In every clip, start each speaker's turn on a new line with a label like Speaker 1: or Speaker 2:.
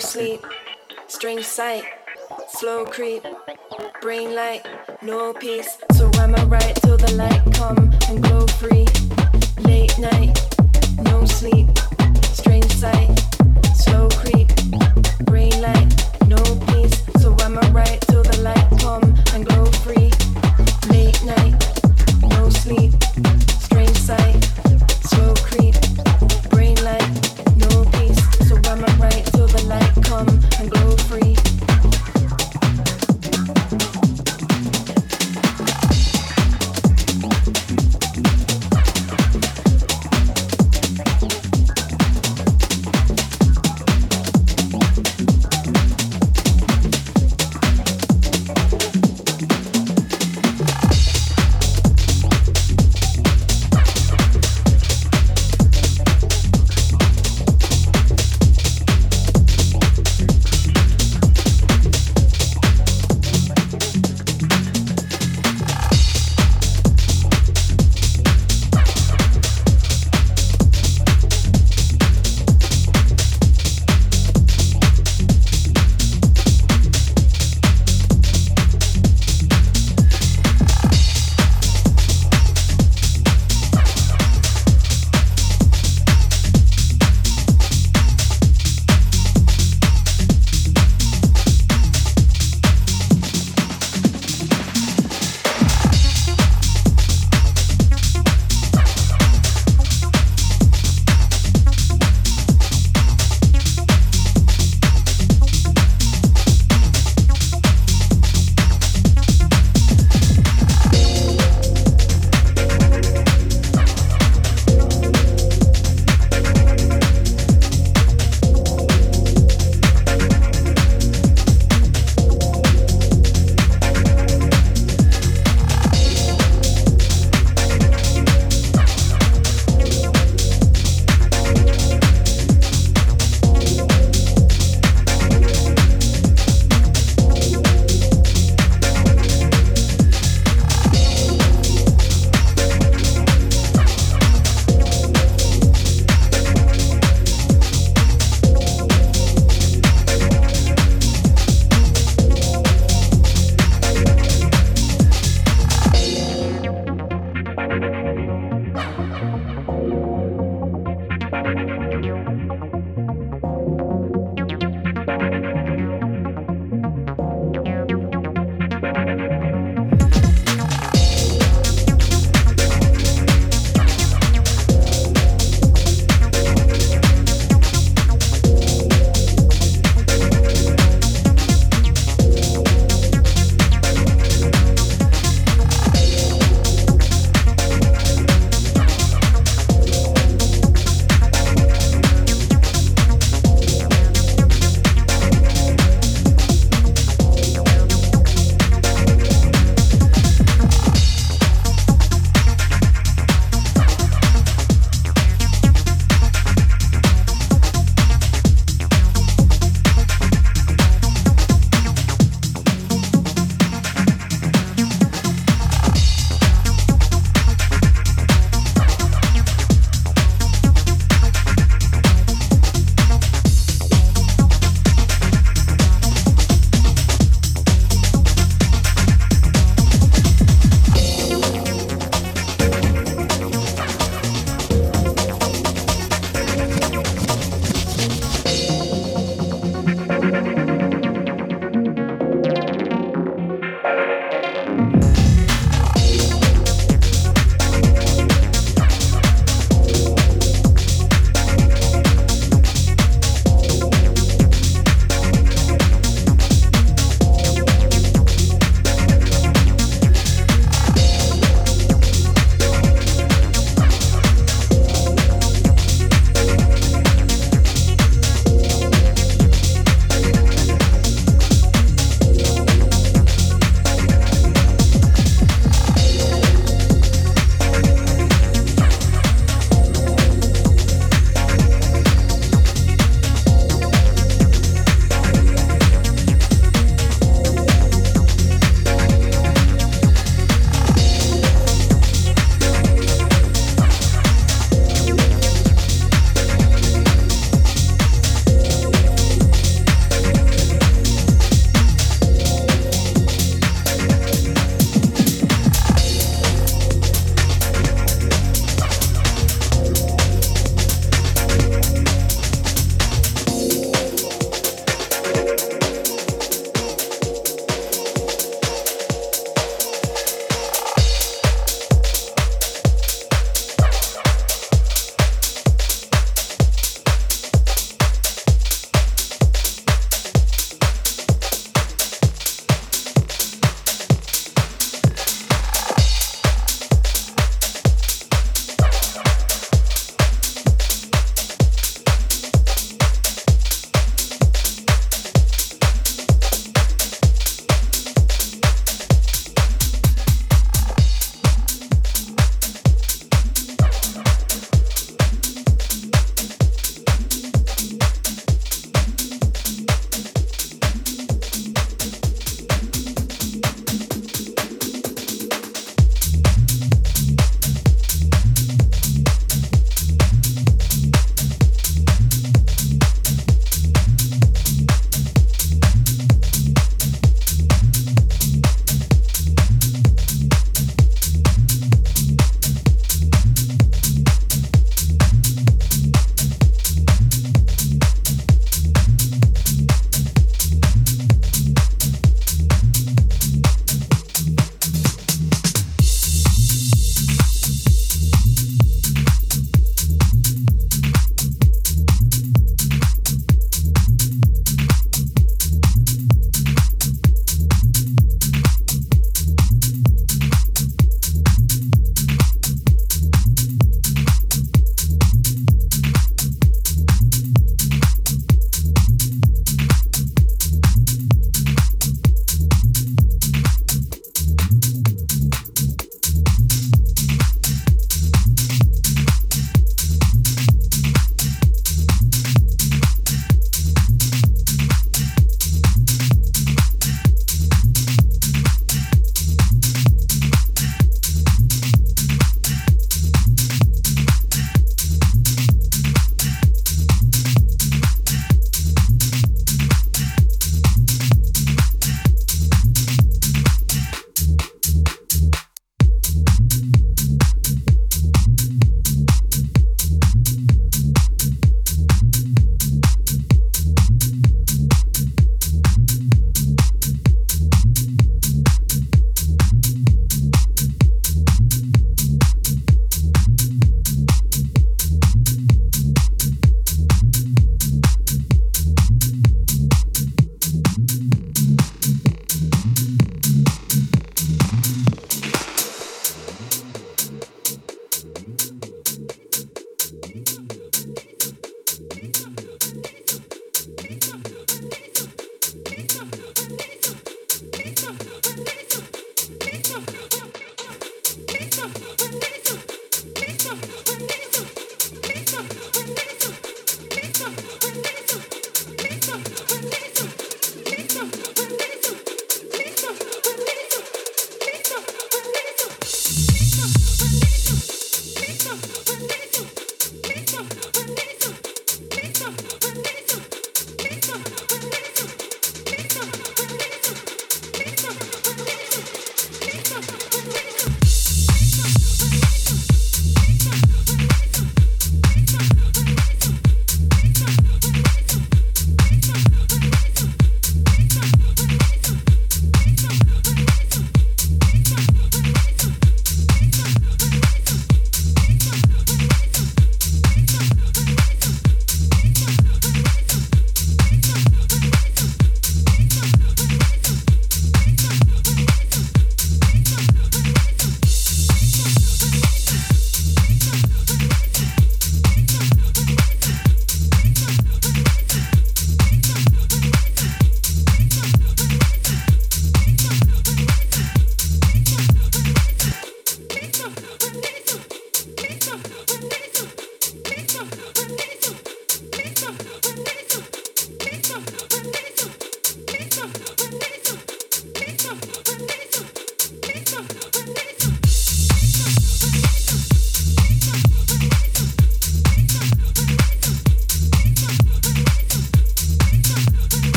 Speaker 1: sight, slow creep, brain light, no peace. So am I right till the light come and glow free? Late night,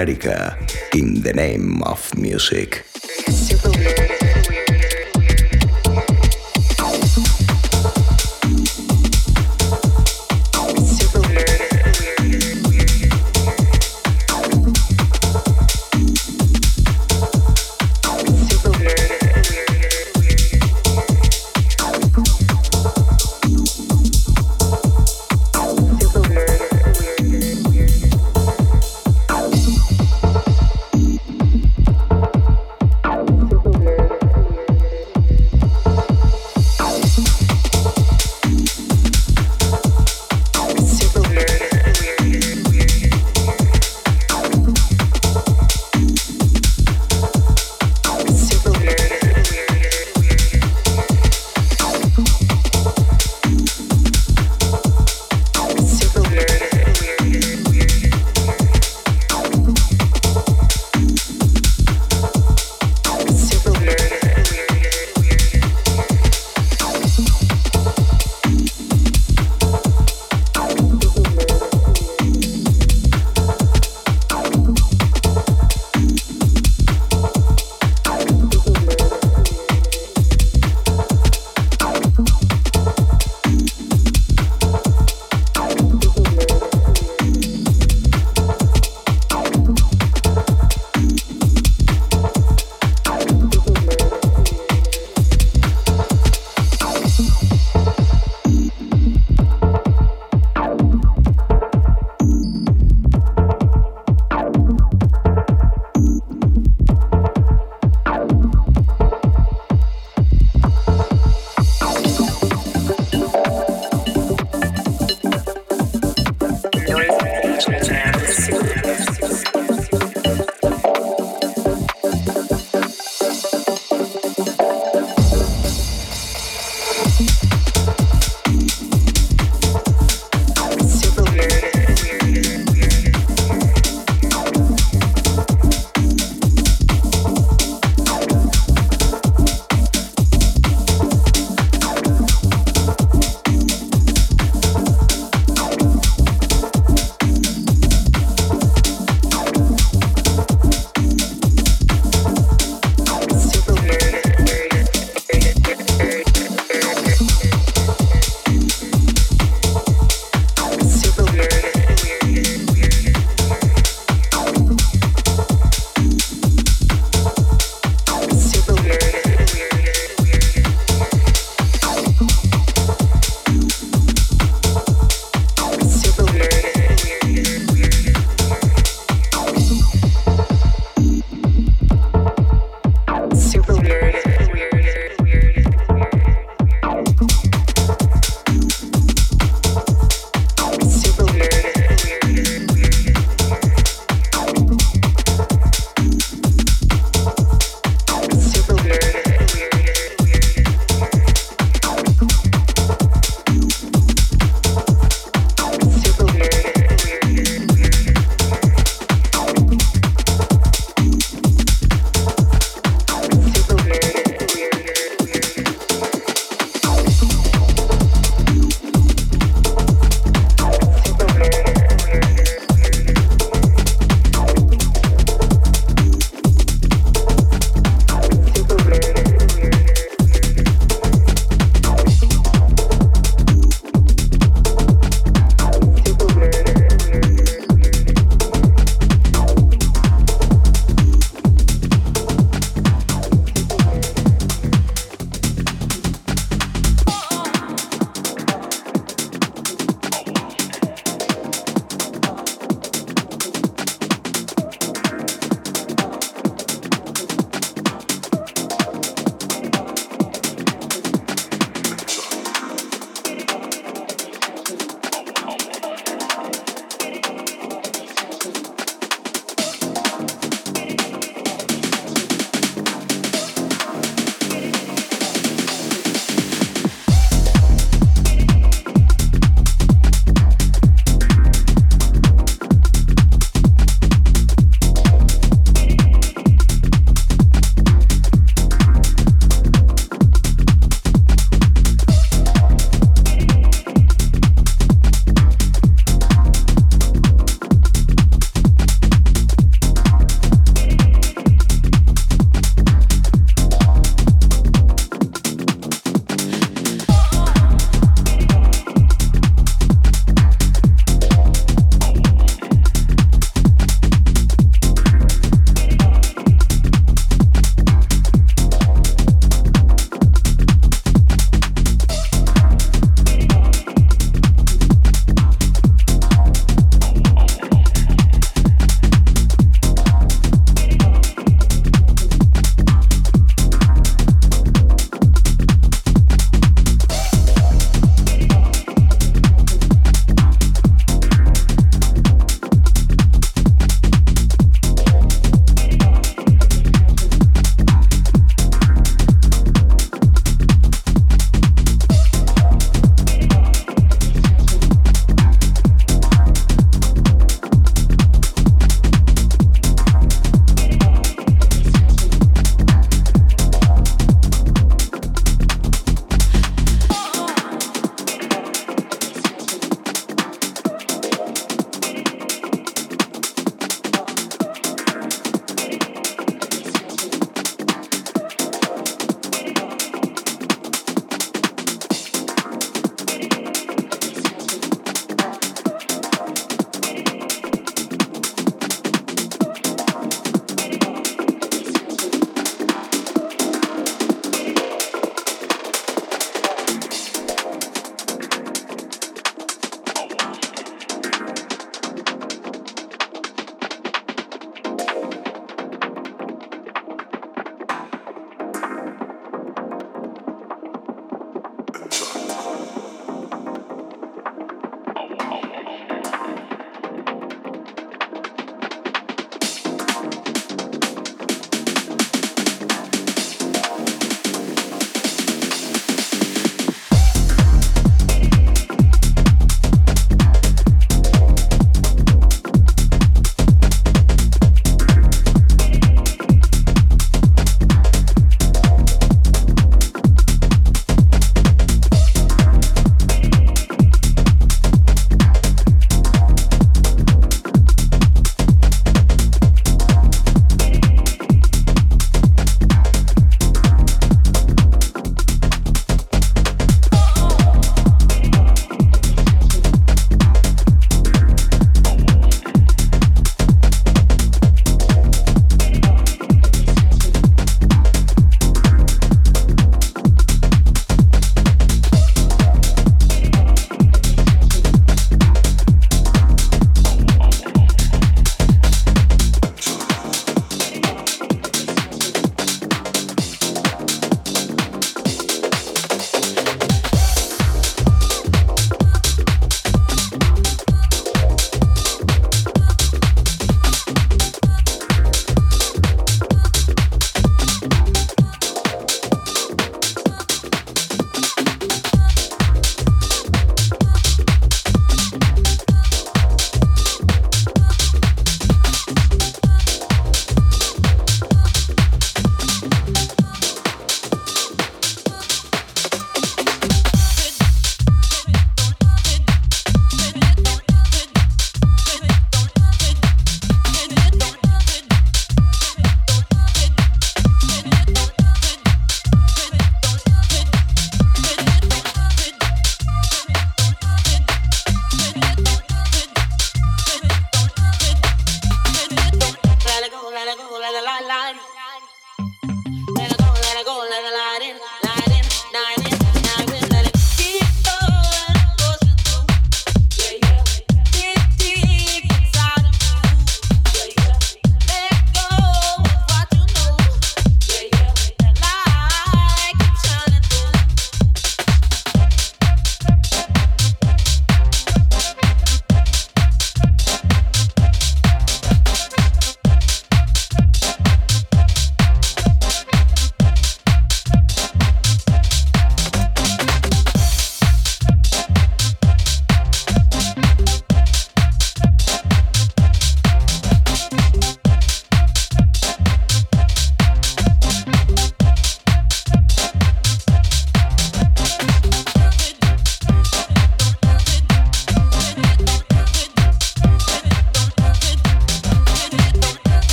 Speaker 2: Balearica in the name of music.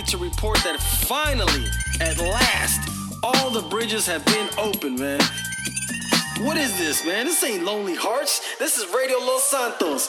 Speaker 3: Happy to report that finally, at last, all the bridges have been open, man. What is this, man? This ain't Lonely Hearts. This is Radio Los Santos.